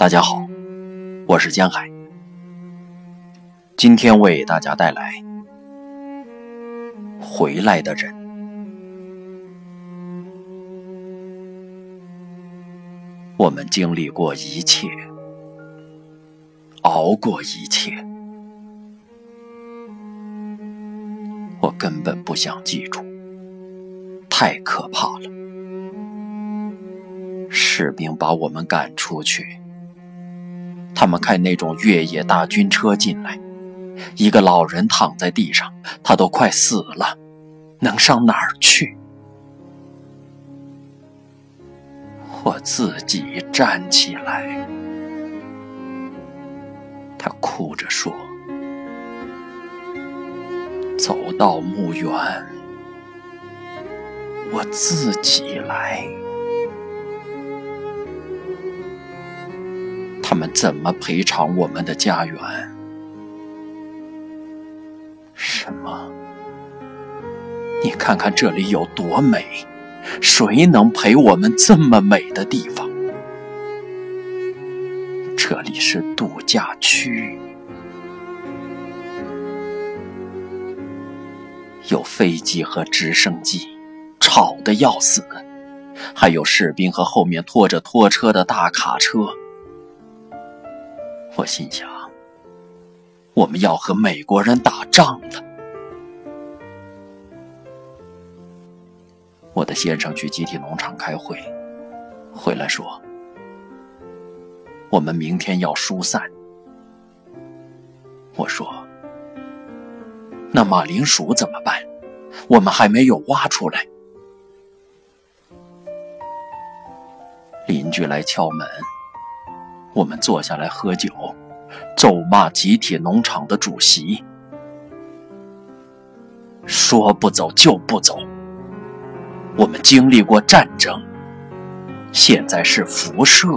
大家好，我是江海，今天为大家带来《回来的人》。我们经历过一切，熬过一切，我根本不想记住，太可怕了。士兵把我们赶出去。他们开那种越野大军车进来，一个老人躺在地上，他都快死了，能上哪儿去？我自己站起来，他哭着说：“走到墓园，我自己来。”们怎么赔偿我们的家园？什么？你看看这里有多美，谁能陪我们这么美的地方？这里是度假区，有飞机和直升机，吵得要死，还有士兵和后面拖着拖车的大卡车。我心想，我们要和美国人打仗了。我的先生去集体农场开会，回来说，我们明天要疏散。我说，那马铃薯怎么办？我们还没有挖出来。邻居来敲门。我们坐下来喝酒，咒骂集体农场的主席，说不走就不走。我们经历过战争，现在是辐射，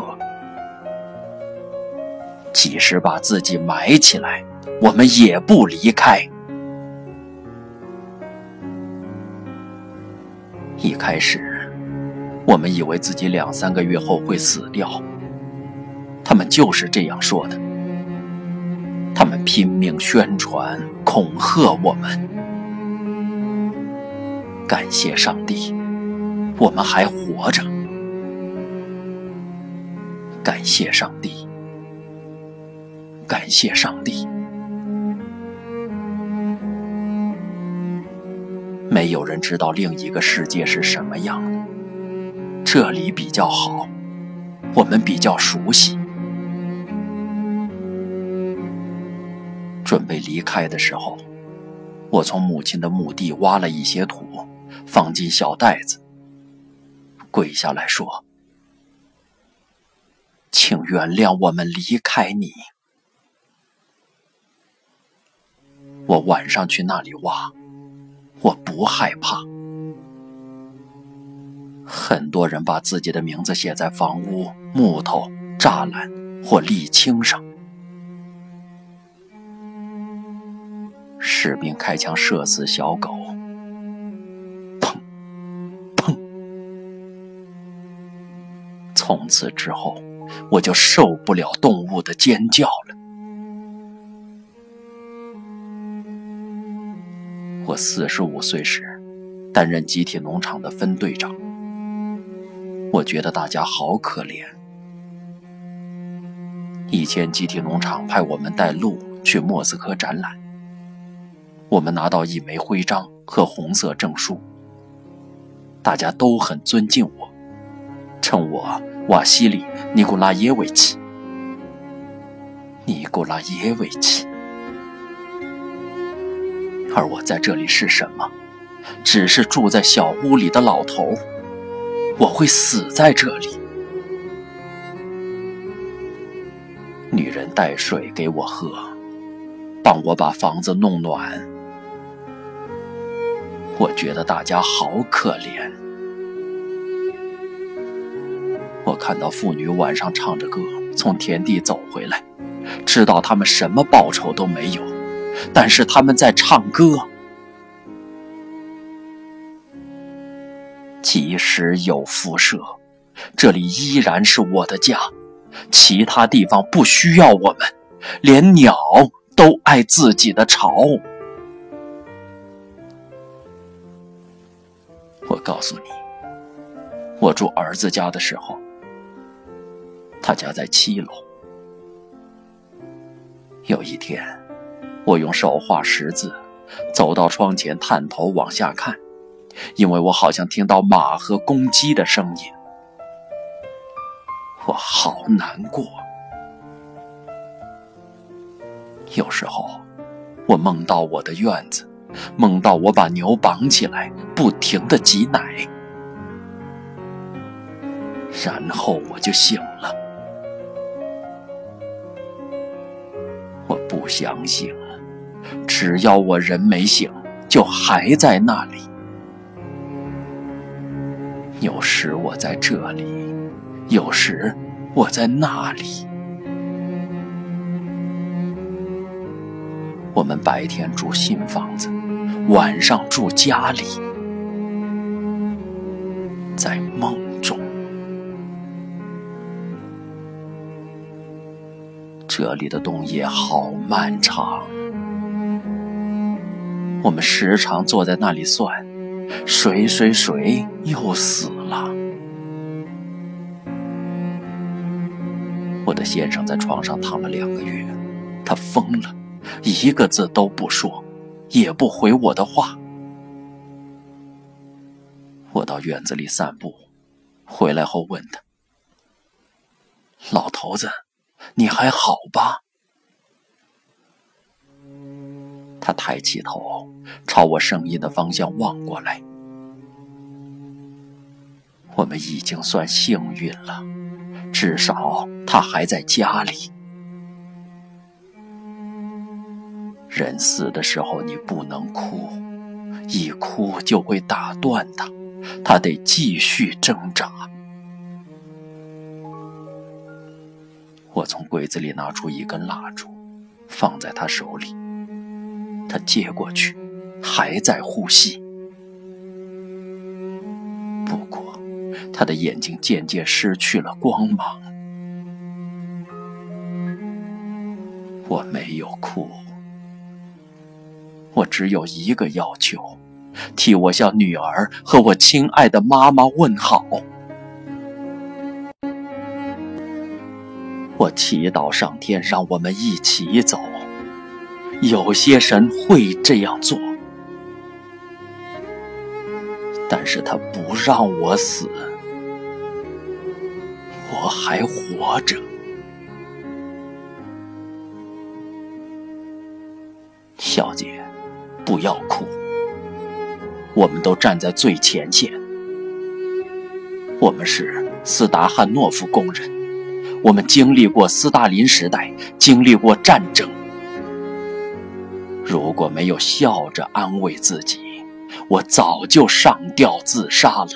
即使把自己埋起来，我们也不离开。一开始，我们以为自己两三个月后会死掉。他们就是这样说的。他们拼命宣传、恐吓我们。感谢上帝，我们还活着。感谢上帝，感谢上帝。没有人知道另一个世界是什么样的。这里比较好，我们比较熟悉。准备离开的时候，我从母亲的墓地挖了一些土，放进小袋子，跪下来说：“请原谅我们离开你。”我晚上去那里挖，我不害怕。很多人把自己的名字写在房屋、木头、栅栏或沥青上。士兵开枪射死小狗，砰，砰！从此之后，我就受不了动物的尖叫了。我四十五岁时，担任集体农场的分队长，我觉得大家好可怜。以前集体农场派我们带路去莫斯科展览。我们拿到一枚徽章和红色证书，大家都很尊敬我，称我瓦西里·尼古拉耶维奇。尼古拉耶维奇，而我在这里是什么？只是住在小屋里的老头。我会死在这里。女人带水给我喝，帮我把房子弄暖。我觉得大家好可怜。我看到妇女晚上唱着歌从田地走回来，知道他们什么报酬都没有，但是他们在唱歌。即使有辐射，这里依然是我的家，其他地方不需要我们，连鸟都爱自己的巢。告诉你，我住儿子家的时候，他家在七楼。有一天，我用手画十字，走到窗前，探头往下看，因为我好像听到马和公鸡的声音。我好难过。有时候，我梦到我的院子，梦到我把牛绑起来，不停的挤奶，然后我就醒了。我不相信，只要我人没醒，就还在那里。有时我在这里，有时我在那里。我们白天住新房子，晚上住家里，在梦中。这里的冬夜好漫长，我们时常坐在那里算，谁谁谁又死了。我的先生在床上躺了两个月，他疯了。一个字都不说，也不回我的话。我到院子里散步，回来后问他：“老头子，你还好吧？”他抬起头，朝我声音的方向望过来。我们已经算幸运了，至少他还在家里。人死的时候，你不能哭，一哭就会打断他，他得继续挣扎。我从柜子里拿出一根蜡烛，放在他手里，他接过去，还在呼吸。不过，他的眼睛渐渐失去了光芒。我没有哭。我只有一个要求，替我向女儿和我亲爱的妈妈问好。我祈祷上天让我们一起走。有些神会这样做，但是他不让我死，我还活着。不要哭，我们都站在最前线。我们是斯达汉诺夫工人，我们经历过斯大林时代，经历过战争。如果没有笑着安慰自己，我早就上吊自杀了。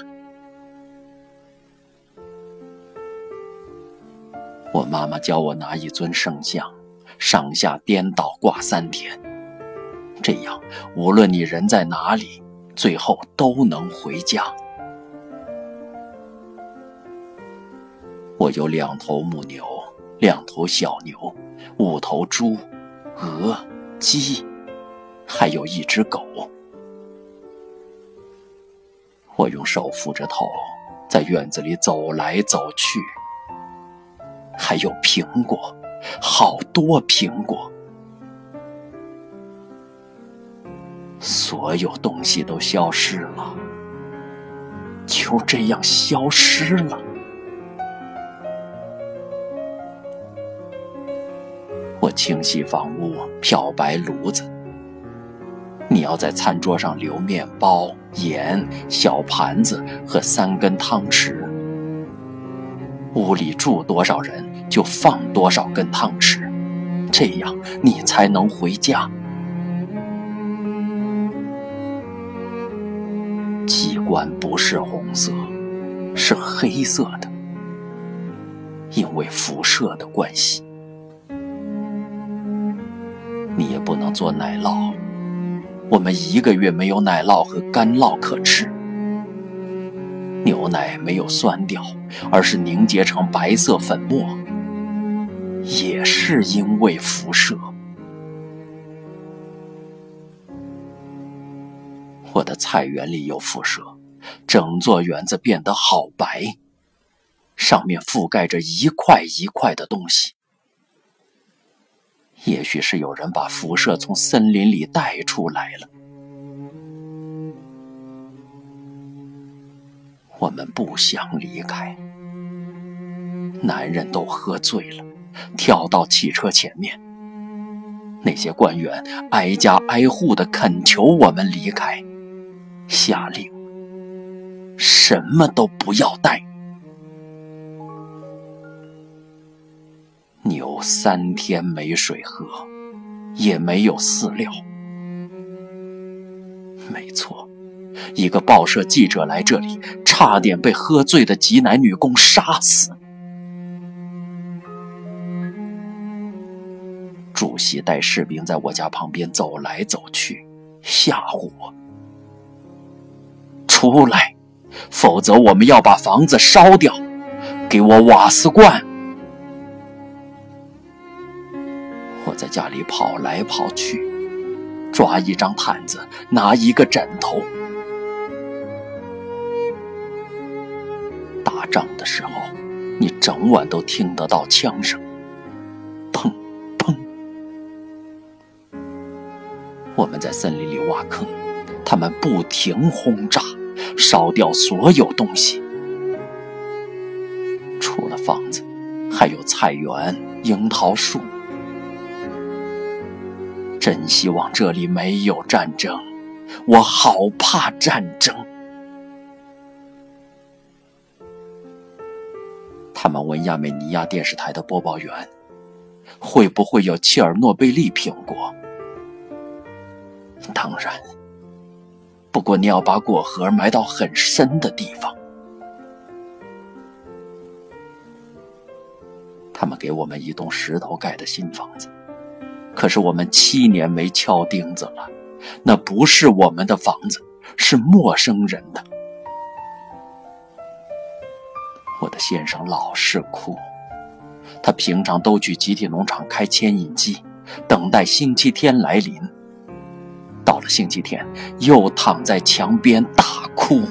我妈妈教我拿一尊圣像，上下颠倒挂三天。这样，无论你人在哪里，最后都能回家。我有两头母牛，两头小牛，五头猪、鹅、鸡，还有一只狗。我用手扶着头，在院子里走来走去。还有苹果，好多苹果。所有东西都消失了，就这样消失了。我清洗房屋，漂白炉子。你要在餐桌上留面包、盐、小盘子和三根汤匙。屋里住多少人，就放多少根汤匙，这样你才能回家。管不是红色，是黑色的，因为辐射的关系。你也不能做奶酪，我们一个月没有奶酪和干酪可吃。牛奶没有酸掉，而是凝结成白色粉末，也是因为辐射。我的菜园里有辐射，整座园子变得好白，上面覆盖着一块一块的东西。也许是有人把辐射从森林里带出来了。我们不想离开。男人都喝醉了，跳到汽车前面。那些官员挨家挨户的恳求我们离开，下令什么都不要带。牛三天没水喝，也没有饲料。没错，一个报社记者来这里，差点被喝醉的挤奶女工杀死。主席带士兵在我家旁边走来走去，吓唬我：“出来，否则我们要把房子烧掉！给我瓦斯罐！”我在家里跑来跑去，抓一张毯子，拿一个枕头。打仗的时候，你整晚都听得到枪声，砰砰。我们在森林里挖坑，他们不停轰炸，烧掉所有东西，除了房子，还有菜园、樱桃树。真希望这里没有战争，我好怕战争。他们问亚美尼亚电视台的播报员，会不会有切尔诺贝利苹果？当然，不过你要把果核埋到很深的地方。他们给我们一栋石头盖的新房子。可是我们七年没敲钉子了，那不是我们的房子，是陌生人的。我的先生老是哭，他平常都去集体农场开牵引机，等待星期天来临。到了星期天，又躺在墙边大哭。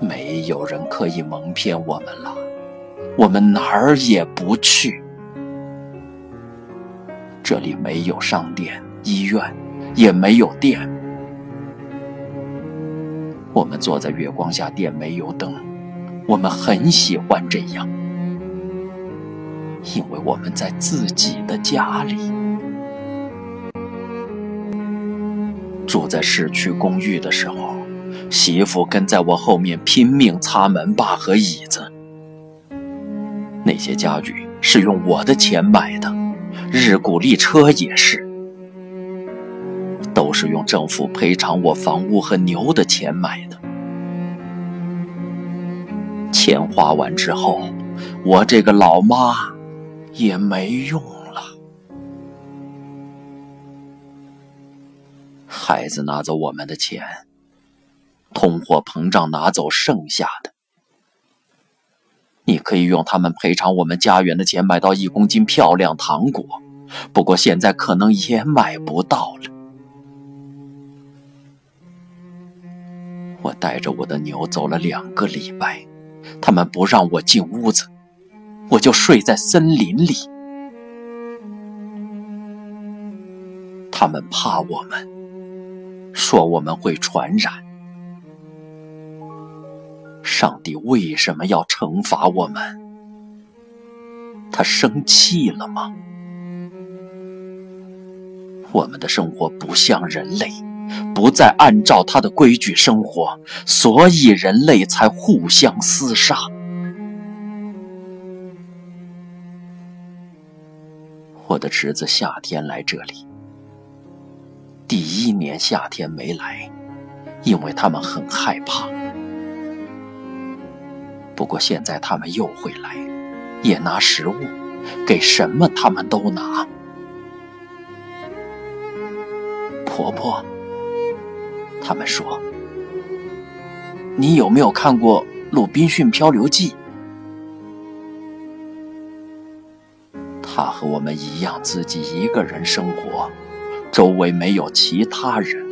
没有人可以蒙骗我们了。我们哪儿也不去，这里没有商店、医院，也没有电。我们坐在月光下点煤油灯，我们很喜欢这样，因为我们在自己的家里。住在市区公寓的时候，媳妇跟在我后面拼命擦门把和椅子。那些家具是用我的钱买的，日古力车也是，都是用政府赔偿我房屋和牛的钱买的。钱花完之后，我这个老妈也没用孩子拿走我们的钱，通货膨胀拿走剩下的。你可以用他们赔偿我们家园的钱买到一公斤漂亮糖果，不过现在可能也买不到了。我带着我的牛走了两个礼拜，他们不让我进屋子，我就睡在森林里。他们怕我们，说我们会传染。上帝为什么要惩罚我们？他生气了吗？我们的生活不像人类，不再按照他的规矩生活，所以人类才互相厮杀。我的侄子夏天来这里，第一年夏天没来因为他们很害怕。不过现在他们又会来也拿食物给什么他们都拿。婆婆他们说你有没有看过鲁滨逊漂流记？他和我们一样自己一个人生活。周围没有其他人。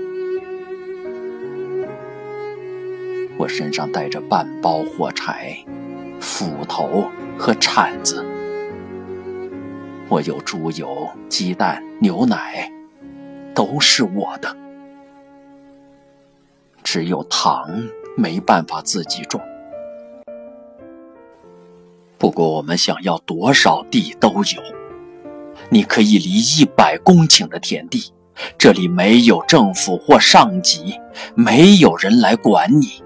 我身上带着半包火柴、斧头和铲子。我有猪油、鸡蛋、牛奶，都是我的。只有糖没办法自己种。不过我们想要多少地都有。你可以离一百公顷的田地，这里没有政府或上级，没有人来管你。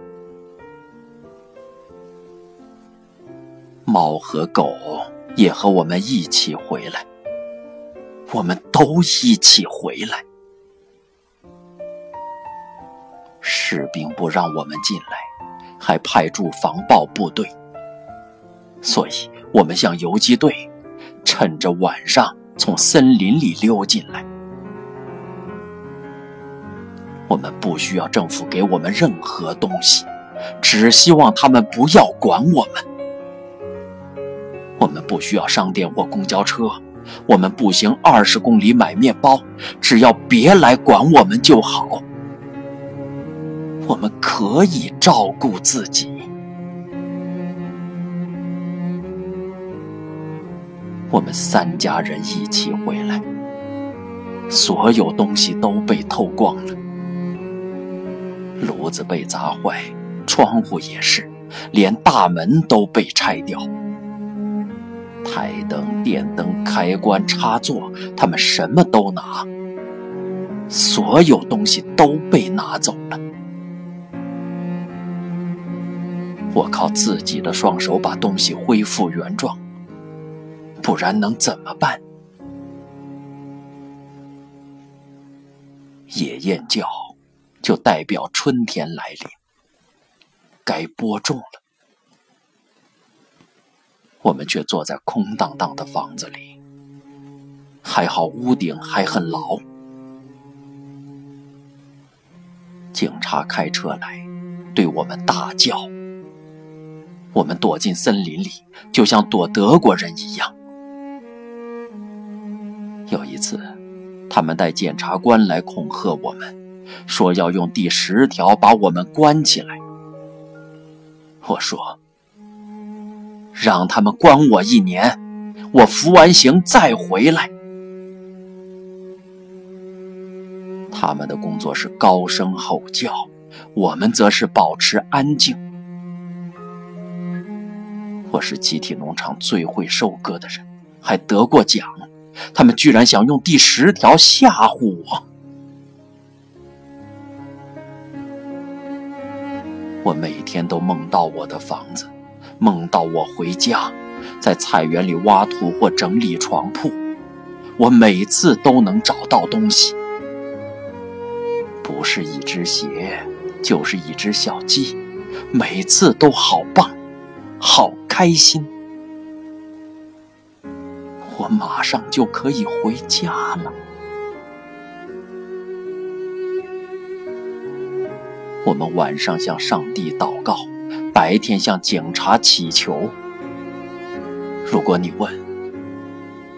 猫和狗也和我们一起回来，我们都一起回来。士兵不让我们进来，还派驻防暴部队，所以我们像游击队，趁着晚上从森林里溜进来。我们不需要政府给我们任何东西，只希望他们不要管我们。我们不需要商店或公交车，我们步行二十公里买面包，只要别来管我们就好。我们可以照顾自己。我们三家人一起回来，所有东西都被偷光了，炉子被砸坏，窗户也是，连大门都被拆掉。台灯、电灯、开关、插座，他们什么都拿，所有东西都被拿走了。我靠自己的双手把东西恢复原状，不然能怎么办？野雁叫，就代表春天来临，该播种了。我们却坐在空荡荡的房子里，还好屋顶还很牢。警察开车来，对我们大叫。我们躲进森林里，就像躲德国人一样。有一次，他们带检察官来恐吓我们，说要用第十条把我们关起来。我说。让他们关我一年，我服完刑再回来。他们的工作是高声吼叫，我们则是保持安静。我是集体农场最会收割的人，还得过奖。他们居然想用第十条吓唬我。我每天都梦到我的房子。梦到我回家，在菜园里挖土或整理床铺，我每次都能找到东西，不是一只鞋，就是一只小鸡，每次都好棒，好开心，我马上就可以回家了。我们晚上向上帝祷告。白天向警察祈求。如果你问，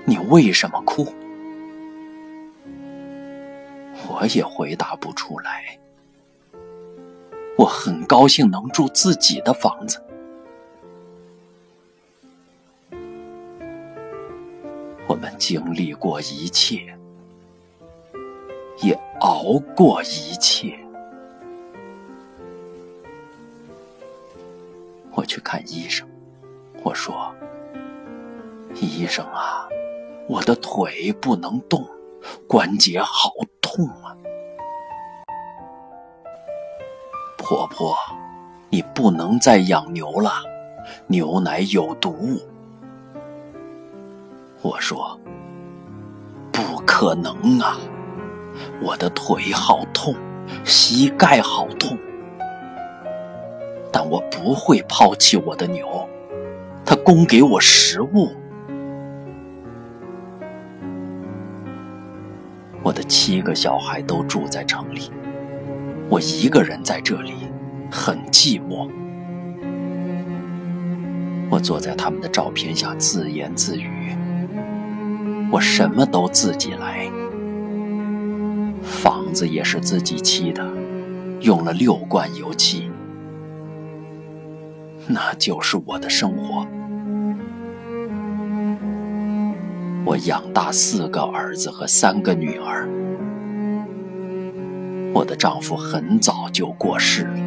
你为什么哭，我也回答不出来。我很高兴能住自己的房子。我们经历过一切，也熬过一切。我去看医生，我说：“医生啊，我的腿不能动，关节好痛啊！”婆婆，你不能再养牛了，牛奶有毒。我说：“不可能啊，我的腿好痛，膝盖好痛。”但我不会抛弃我的牛，它供给我食物。我的七个小孩都住在城里，我一个人在这里，很寂寞。我坐在他们的照片下自言自语：“我什么都自己来，房子也是自己砌的，用了六罐油漆，那就是我的生活。我养大四个儿子和三个女儿，我的丈夫很早就过世了，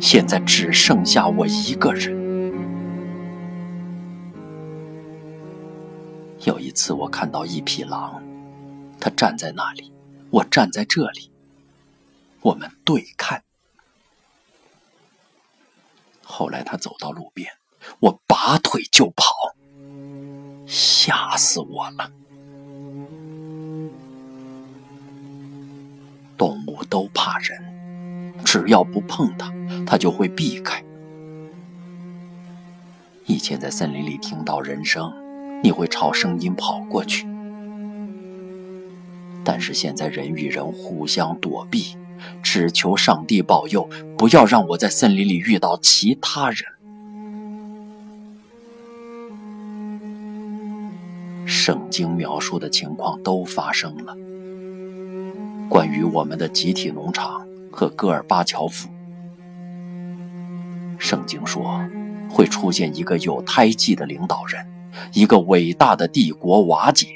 现在只剩下我一个人。次，我看到一匹狼，它站在那里，我站在这里，我们对看。后来，它走到路边，我拔腿就跑。吓死我了！动物都怕人，只要不碰它，它就会避开。以前在森林里听到人声，你会朝声音跑过去，但是现在人与人互相躲避，只求上帝保佑，不要让我在森林里遇到其他人。圣经描述的情况都发生了。关于我们的集体农场和戈尔巴乔夫，圣经说会出现一个有胎记的领导人，一个伟大的帝国瓦解，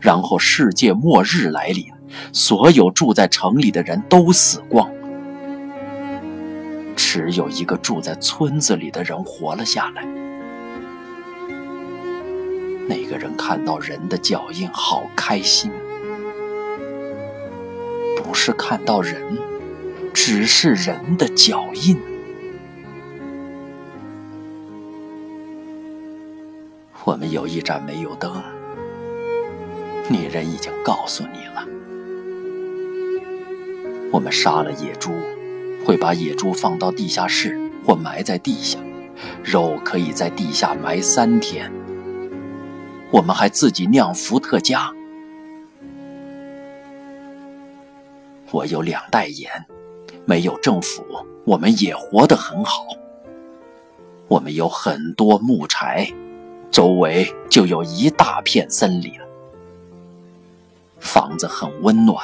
然后世界末日来临，所有住在城里的人都死光，只有一个住在村子里的人活了下来。那个人看到人的脚印，好开心。不是看到人，只是人的脚印。我们有一盏煤油灯，女人已经告诉你了。我们杀了野猪，会把野猪放到地下室或埋在地下，肉可以在地下埋三天。我们还自己酿伏特加。我有两袋盐，没有政府，我们也活得很好。我们有很多木柴，周围就有一大片森林。房子很温暖，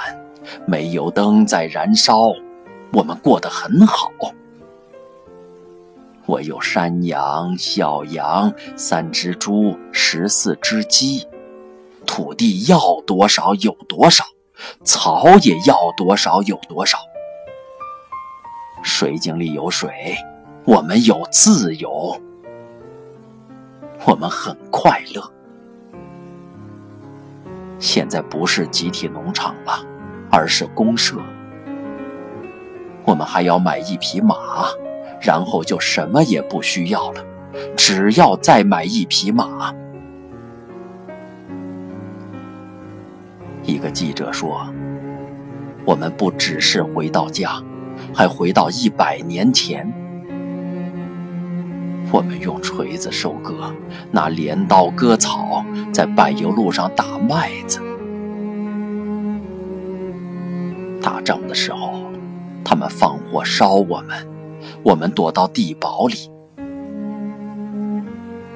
煤油灯在燃烧，我们过得很好。我有山羊、小羊、三只猪、十四只鸡，土地要多少有多少，草也要多少有多少。水井里有水，我们有自由，我们很快乐。现在不是集体农场了，而是公社。我们还要买一匹马。然后就什么也不需要了，只要再买一匹马。一个记者说：“我们不只是回到家，还回到一百年前。我们用锤子收割，拿镰刀割草，在柏油路上打麦子。打仗的时候，他们放火烧我们。”我们躲到地堡里，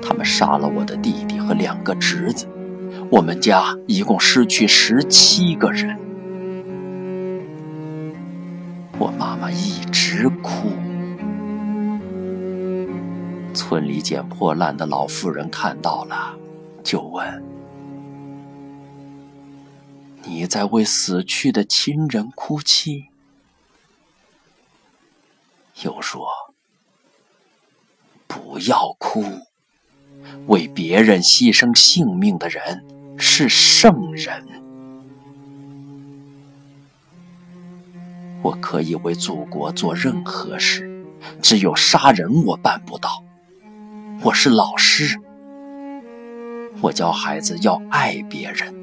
他们杀了我的弟弟和两个侄子，我们家一共失去十七个人。我妈妈一直哭。村里捡破烂的老妇人看到了，就问：“你在为死去的亲人哭泣？”又说：“不要哭，为别人牺牲性命的人是圣人。我可以为祖国做任何事，只有杀人我办不到。我是老师，我教孩子要爱别人，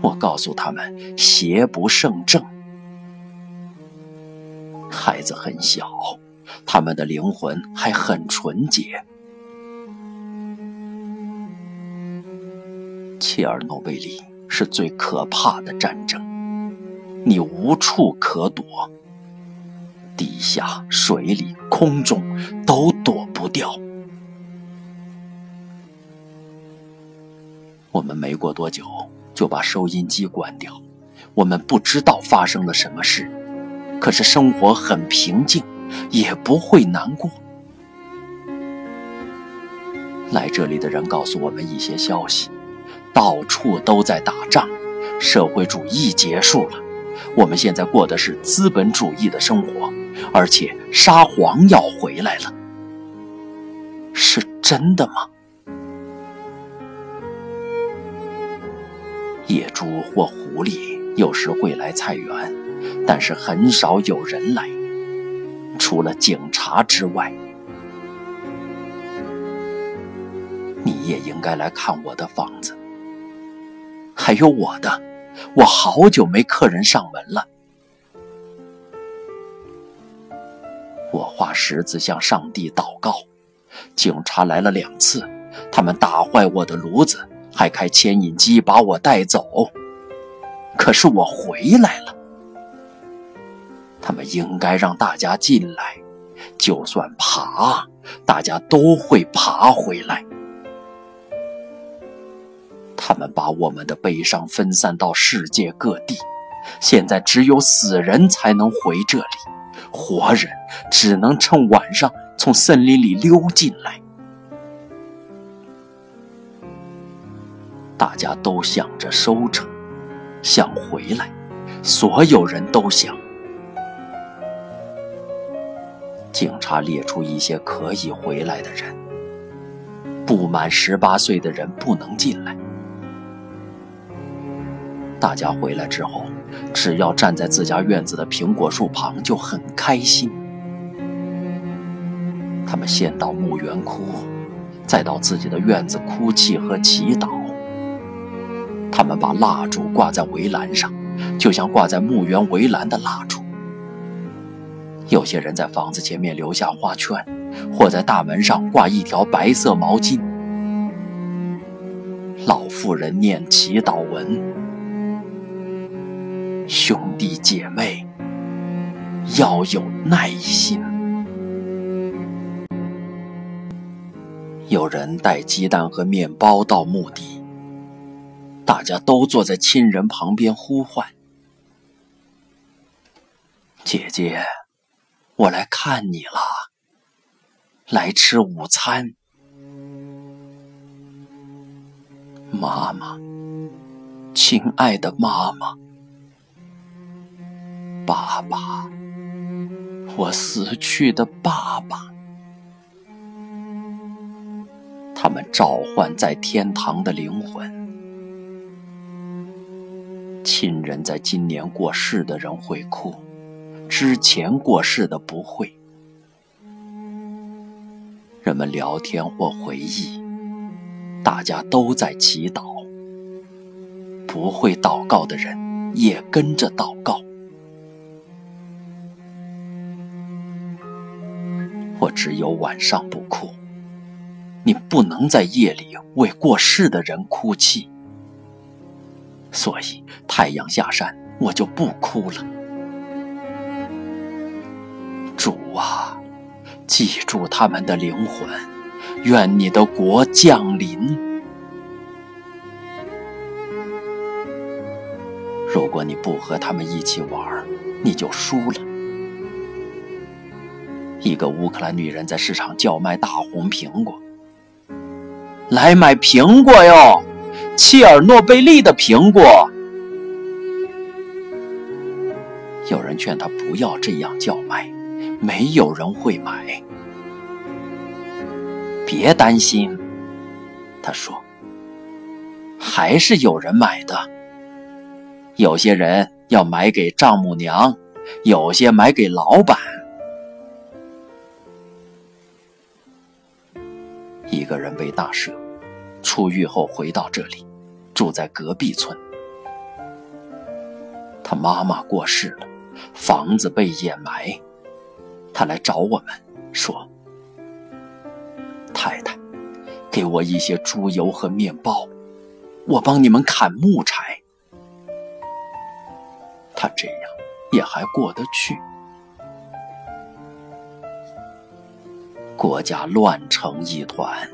我告诉他们邪不胜正。”孩子很小，他们的灵魂还很纯洁。切尔诺贝利是最可怕的战争，你无处可躲，地下、水里、空中都躲不掉。我们没过多久就把收音机关掉，我们不知道发生了什么事，可是生活很平静，也不会难过。来这里的人告诉我们一些消息，到处都在打仗，社会主义结束了，我们现在过的是资本主义的生活，而且沙皇要回来了，是真的吗？野猪或狐狸有时会来菜园，但是很少有人来，除了警察之外。你也应该来看我的房子，还有我的。我好久没客人上门了。我画十字向上帝祷告。警察来了两次，他们打坏我的炉子，还开牵引机把我带走。可是我回来了。他们应该让大家进来，就算爬，大家都会爬回来。他们把我们的悲伤分散到世界各地，现在只有死人才能回这里，活人只能趁晚上从森林里溜进来。大家都想着收成，想回来，所有人都想。警察列出一些可以回来的人，不满十八岁的人不能进来。大家回来之后，只要站在自家院子的苹果树旁，就很开心。他们先到墓园哭，再到自己的院子哭泣和祈祷。他们把蜡烛挂在围栏上，就像挂在墓园围栏的蜡烛。有些人在房子前面留下花圈，或在大门上挂一条白色毛巾。老妇人念祈祷文。兄弟姐妹要有耐心。有人带鸡蛋和面包到墓地，大家都坐在亲人旁边呼唤：“姐姐，我来看你了，来吃午餐。”妈妈，亲爱的妈妈。爸爸，我死去的爸爸，他们召唤在天堂的灵魂。亲人在今年过世的人会哭，之前过世的不会。人们聊天或回忆，大家都在祈祷。不会祷告的人也跟着祷告。我只有晚上不哭，你不能在夜里为过世的人哭泣，所以太阳下山我就不哭了。主啊，记住他们的灵魂，愿你的国降临。如果你不和他们一起玩，你就输了。一个乌克兰女人在市场叫卖大红苹果，来买苹果哟，切尔诺贝利的苹果。有人劝他不要这样叫卖，没有人会买。别担心，他说，还是有人买的。有些人要买给丈母娘，有些买给老板。一个人被大赦，出狱后回到这里，住在隔壁村。他妈妈过世了，房子被掩埋。他来找我们说：“太太，给我一些猪油和面包，我帮你们砍木柴。”他这样也还过得去。国家乱成一团，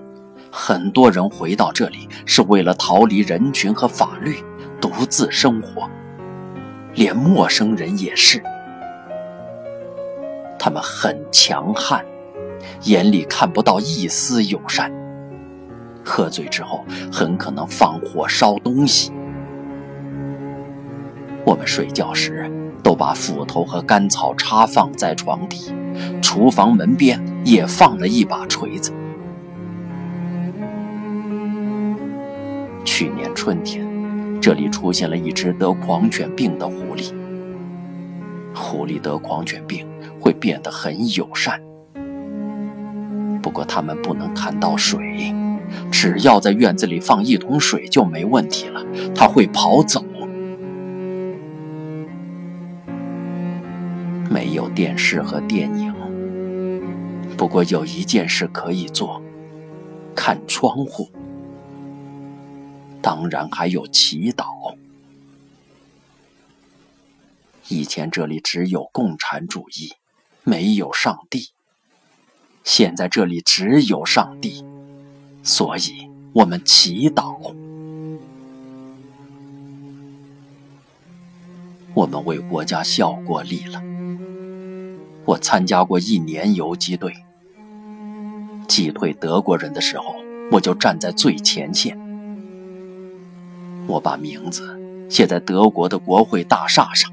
很多人回到这里是为了逃离人群和法律，独自生活，连陌生人也是。他们很强悍，眼里看不到一丝友善。喝醉之后，很可能放火烧东西。我们睡觉时都把斧头和干草插放在床底，厨房门边也放了一把锤子。去年春天，这里出现了一只得狂犬病的狐狸。狐狸得狂犬病会变得很友善，不过它们不能看到水。只要在院子里放一桶水就没问题了，它会跑走。没有电视和电影，不过有一件事可以做：看窗户。当然还有祈祷。以前这里只有共产主义，没有上帝。现在这里只有上帝。所以，我们祈祷。我们为国家效过力了。我参加过一年游击队，击退德国人的时候，我就站在最前线。我把名字写在德国的国会大厦上，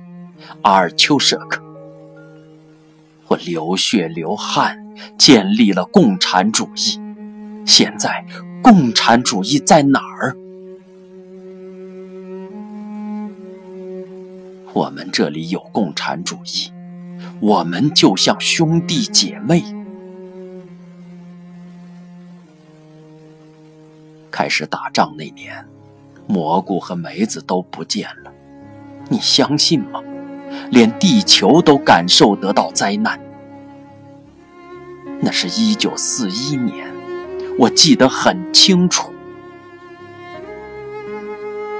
阿尔丘舍克。我流血流汗，建立了共产主义。现在，共产主义在哪儿？我们这里有共产主义，我们就像兄弟姐妹。开始打仗那年，蘑菇和梅子都不见了，你相信吗？连地球都感受得到灾难。那是一九四一年。我记得很清楚，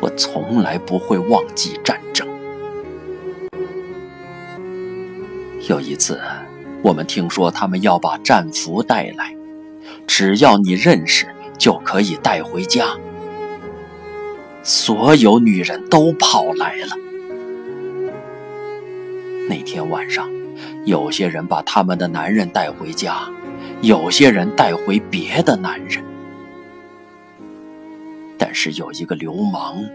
我从来不会忘记战争。有一次，我们听说他们要把战俘带来，只要你认识就可以带回家。所有女人都跑来了。那天晚上，有些人把他们的男人带回家。有些人带回别的男人，但是有一个流氓，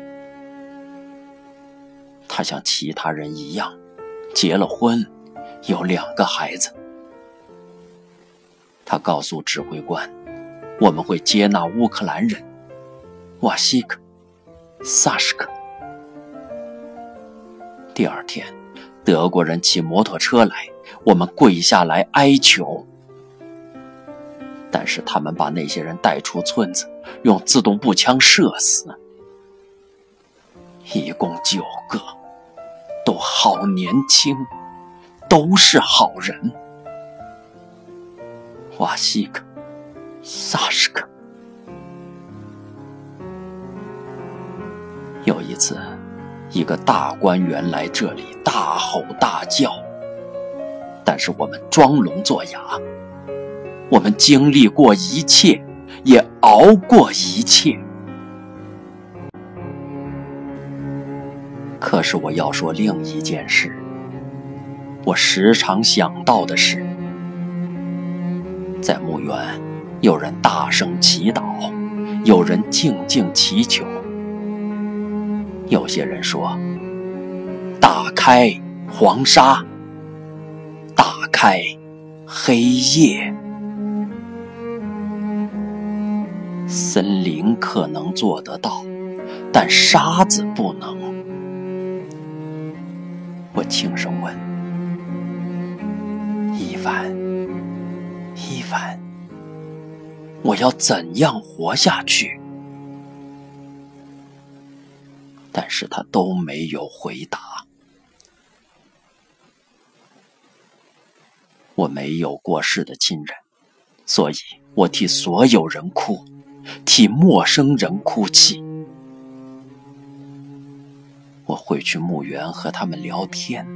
他像其他人一样结了婚，有两个孩子。他告诉指挥官，我们会接纳乌克兰人，瓦西克、萨什克。第二天，德国人骑摩托车来，我们跪下来哀求。但是他们把那些人带出村子，用自动步枪射死，一共九个，都好年轻，都是好人。瓦西克、萨什克。有一次，一个大官员来这里大吼大叫，但是我们装聋作哑。我们经历过一切，也熬过一切。可是我要说另一件事，我时常想到的是，在墓园，有人大声祈祷，有人静静祈求。有些人说：“打开黄沙，打开黑夜。”森林可能做得到，但沙子不能。我轻声问：“伊凡，伊凡，我要怎样活下去？”但是他都没有回答。我没有过世的亲人，所以我替所有人哭。替陌生人哭泣，我会去墓园和他们聊天。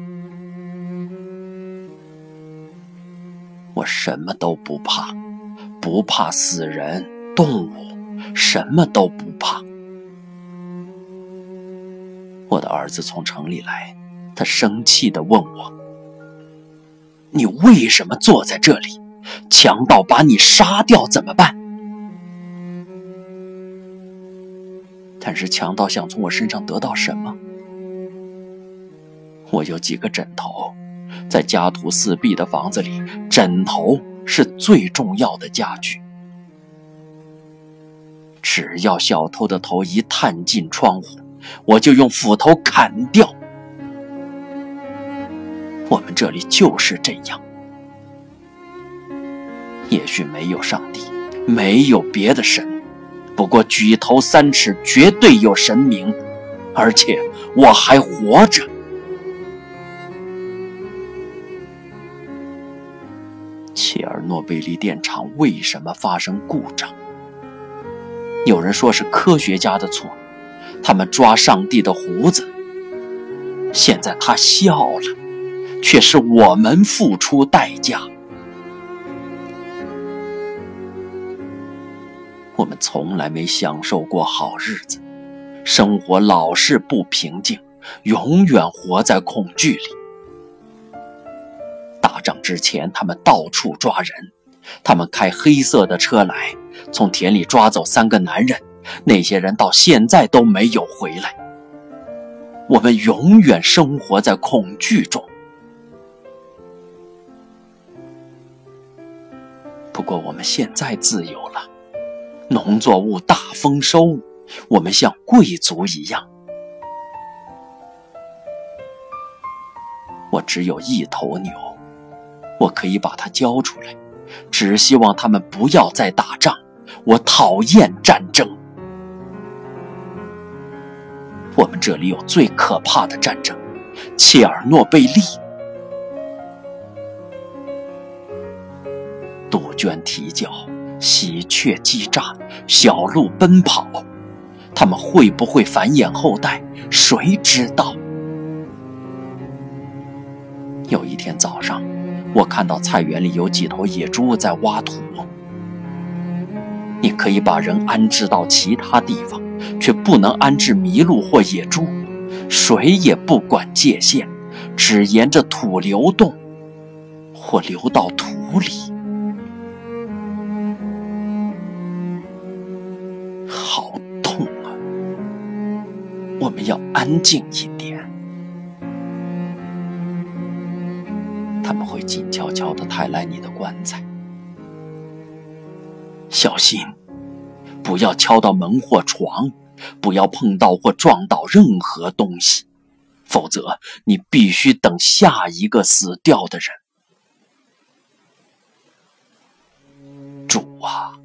我什么都不怕，不怕死人，动物什么都不怕。我的儿子从城里来，他生气地问我：“你为什么坐在这里？强盗把你杀掉怎么办？”但是强盗想从我身上得到什么？我有几个枕头，在家徒四壁的房子里，枕头是最重要的家具。只要小偷的头一探进窗户，我就用斧头砍掉。我们这里就是这样。也许没有上帝，没有别的神，不过举头三尺绝对有神明，而且我还活着。切尔诺贝利电厂为什么发生故障？有人说是科学家的错，他们抓上帝的胡子。现在他笑了，却是我们付出代价。我们从来没享受过好日子，生活老是不平静，永远活在恐惧里。打仗之前，他们到处抓人，他们开黑色的车来，从田里抓走三个男人，那些人到现在都没有回来。我们永远生活在恐惧中。不过我们现在自由了，农作物大丰收，我们像贵族一样。我只有一头牛。我可以把它交出来，只希望他们不要再打仗。我讨厌战争。这里有最可怕的战争——切尔诺贝利。杜鹃啼叫，喜鹊叽喳，小鹿奔跑，它们会不会繁衍后代？谁知道？有一天早上。我看到菜园里有几头野猪在挖土。你可以把人安置到其他地方，却不能安置麋鹿或野猪。谁也不管界限，只沿着土流动，或流到土里。好痛啊！我们要安静一点。他们会静悄悄地抬来你的棺材，小心，不要敲到门或床，不要碰到或撞到任何东西，否则你必须等下一个死掉的人。主啊，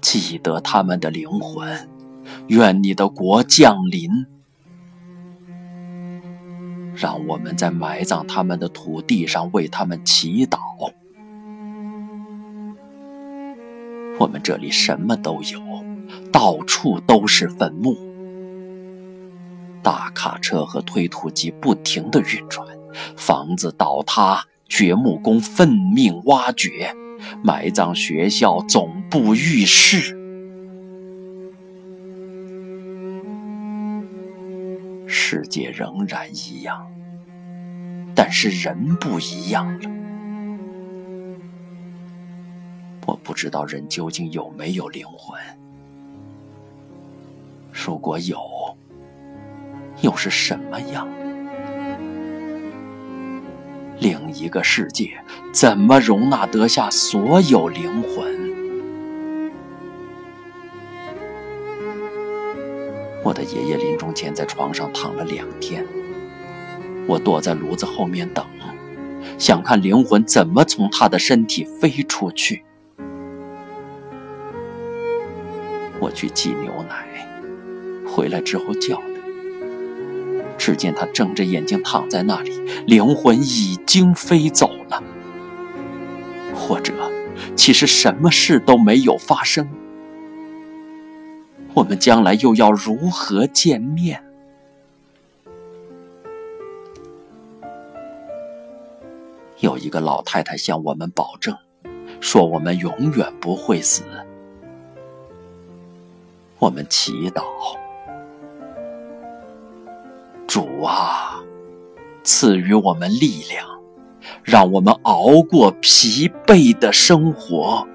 记得他们的灵魂，愿你的国降临。让我们在埋葬他们的土地上为他们祈祷。我们这里什么都有，到处都是坟墓。大卡车和推土机不停地运转，房子倒塌，掘墓工奋命挖掘，埋葬学校总部、浴室。世界仍然一样，但是人不一样了。我不知道人究竟有没有灵魂，如果有，又是什么样？另一个世界怎么容纳得下所有灵魂？我的爷爷临终前在床上躺了两天，我躲在炉子后面等，想看灵魂怎么从他的身体飞出去。去挤牛奶，回来之后叫他，只见他睁着眼睛躺在那里，灵魂已经飞走了，或者，其实什么事都没有发生。我们将来又要如何见面？有一个老太太向我们保证，说我们永远不会死，我们祈祷：主啊，赐予我们力量，让我们熬过疲惫的生活。